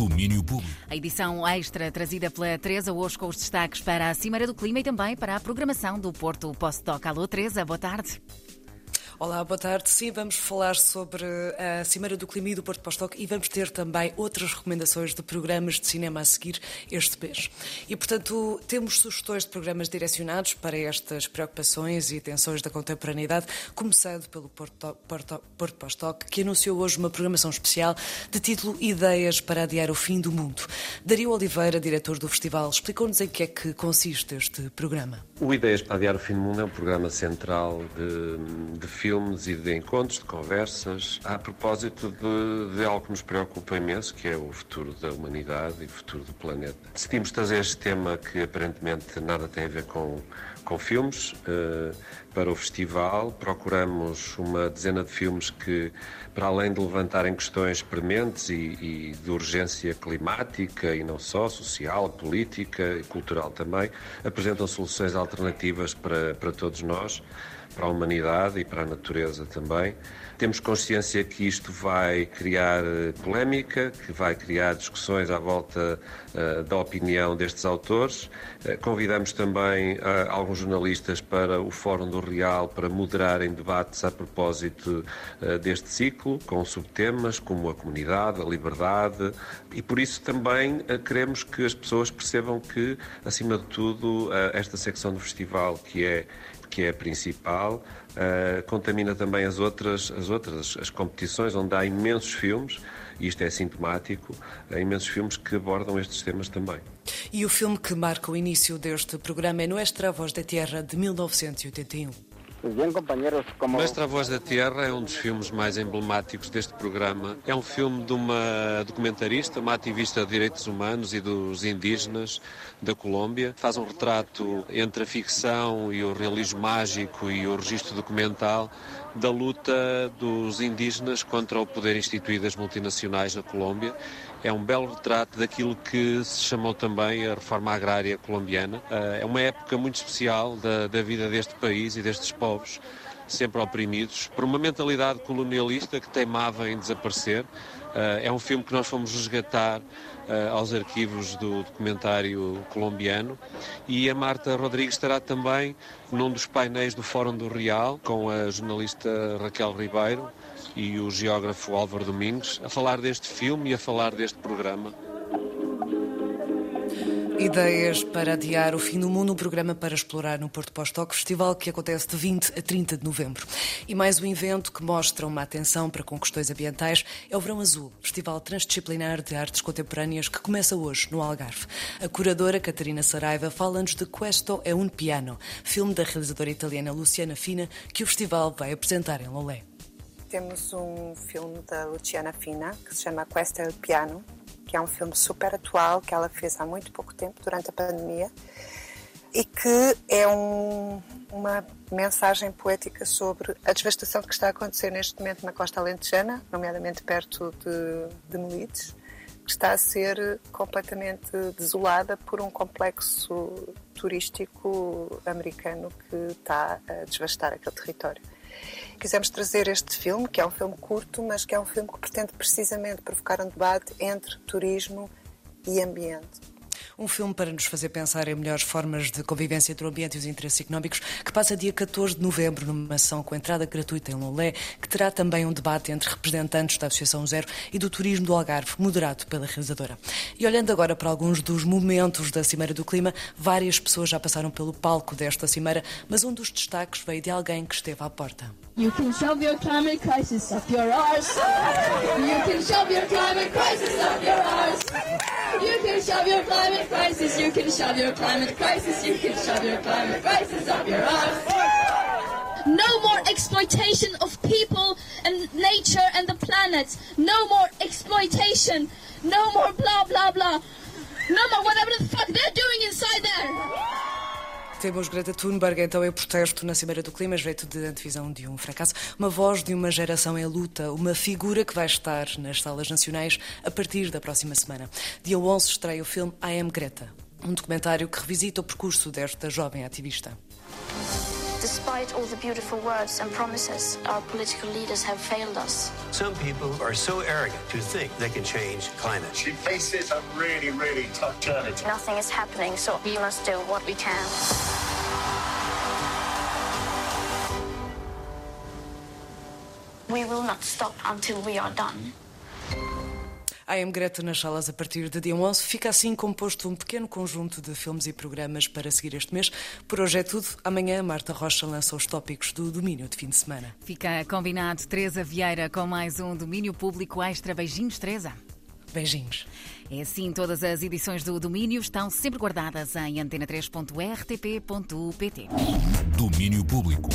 Domínio Público. A edição extra trazida pela Teresa hoje com os destaques para a Cimeira do Clima e também para a programação do Porto Post-Doc. Alô, Teresa, boa tarde. Olá, boa tarde. Sim, vamos falar sobre a Cimeira do Clima e do Porto Postoc e vamos ter também outras recomendações de programas de cinema a seguir este mês. E, portanto, temos sugestões de programas direcionados para estas preocupações e tensões da contemporaneidade, começando pelo Porto, Porto, Porto Postoc, que anunciou hoje uma programação especial de título Ideias para Adiar o Fim do Mundo. Dario Oliveira, diretor do festival, explicou-nos em que é que consiste este programa. O Ideias para Adiar o Fim do Mundo é um programa central de, de filmes e de encontros, de conversas, a propósito de, de, algo que nos preocupa imenso, que é o futuro da humanidade e o futuro do planeta. Decidimos trazer este tema que aparentemente nada tem a ver com, com filmes uh, para o festival. Procuramos uma dezena de filmes que, para além de levantarem questões prementes e, e de urgência climática e não só, social, política e cultural também, apresentam soluções alternativas para, para todos nós para a humanidade e para a natureza também. Temos consciência que isto vai criar eh, polémica, que vai criar discussões à volta uh, da opinião destes autores. Uh, convidamos também uh, alguns jornalistas para o Fórum do Real para moderarem debates a propósito deste ciclo, com subtemas como a comunidade, a liberdade, e por isso também queremos que as pessoas percebam que, acima de tudo, esta secção do festival, que é que é a principal, uh, contamina também as outras, as outras, as competições onde há imensos filmes, e isto é sintomático, há imensos filmes que abordam estes temas também. E o filme que marca o início deste programa é Nuestra Voz da Terra, de 1981. Mestre a Voz da Terra é um dos filmes mais emblemáticos deste programa. É um filme de uma documentarista, uma ativista de direitos humanos e dos indígenas da Colômbia. Faz um retrato entre a ficção e o realismo mágico e o registro documental da luta dos indígenas contra o poder instituído das multinacionais na Colômbia é um belo retrato daquilo que se chamou também a reforma agrária colombiana. Eh, é uma época muito especial da, da vida deste país e destes povos, sempre oprimidos, por uma mentalidade colonialista que teimava em desaparecer. Eh, é um filme que nós fomos resgatar eh, aos arquivos do documentário colombiano e a Marta Rodrigues estará também num dos painéis do Fórum do Real com a jornalista Raquel Ribeiro e o geógrafo Álvaro Domingos a falar deste filme e a falar deste programa. Ideias para adiar o fim do mundo, um programa para explorar no Porto Pós-Toque, festival que acontece de 20 a 30 de novembro. E mais um evento que mostra uma atenção para com questões ambientais é o Verão Azul, festival transdisciplinar de artes contemporâneas que começa hoje no Algarve. A curadora Catarina Saraiva fala-nos de Questo é un piano, filme da realizadora italiana Luciana Fina, que o festival vai apresentar em Lolé temos um filme da Luciana Fina que se chama Questa el Piano, que é um filme super atual que ela fez há muito pouco tempo, durante a pandemia, e que é um, uma mensagem poética sobre a devastação que está a acontecer neste momento na costa alentejana, nomeadamente perto de, de Melides, que está a ser completamente desolada por um complexo turístico americano que está a devastar aquele território quisemos trazer este filme, que é um filme curto, mas que é um filme que pretende precisamente provocar um debate entre turismo e ambiente. Um filme para nos fazer pensar em melhores formas de convivência entre o ambiente e os interesses económicos, que passa dia 14 de novembro numa ação com entrada gratuita em Lolé, que terá também um debate entre representantes da Associação Zero e do Turismo do Algarve, moderado pela realizadora. E olhando agora para alguns dos momentos da Cimeira do Clima, várias pessoas já passaram pelo palco desta cimeira, mas um dos destaques veio de alguém que esteve à porta. You can shove your climate crisis your arse. You can shove your climate crisis shove your climate crisis. You can shove your climate crisis. You can shove your climate crisis up your arse. No more exploitation of people and nature and the planet. No more exploitation. No more blah blah blah. No more whatever the fuck they're doing inside there. Temos Greta Thunberg, então, em protesto na Cimeira do Clima, jeito de antevisão de um fracasso. Uma voz de uma geração em luta, uma figura que vai estar nas salas nacionais a partir da próxima semana. Dia 11 estreia o filme I Am Greta, um documentário que revisita o percurso desta jovem ativista. The Despite all the beautiful words and promises, our political leaders have failed us. Some people are so arrogant to think they can change climate. She faces a really, really tough journey. Nothing is happening, so we must do what we can. We will not stop until we are done. A AM Greta nas salas a partir de dia 11. Fica assim composto um pequeno conjunto de filmes e programas para seguir este mês. Por hoje é tudo. Amanhã, Marta Rocha lança os tópicos do domínio de fim de semana. Fica combinado. Teresa Vieira com mais um domínio público extra. Beijinhos, Teresa. Beijinhos. É assim, todas as edições do Domínio estão sempre guardadas em antena3.rtp.pt. Domínio Público.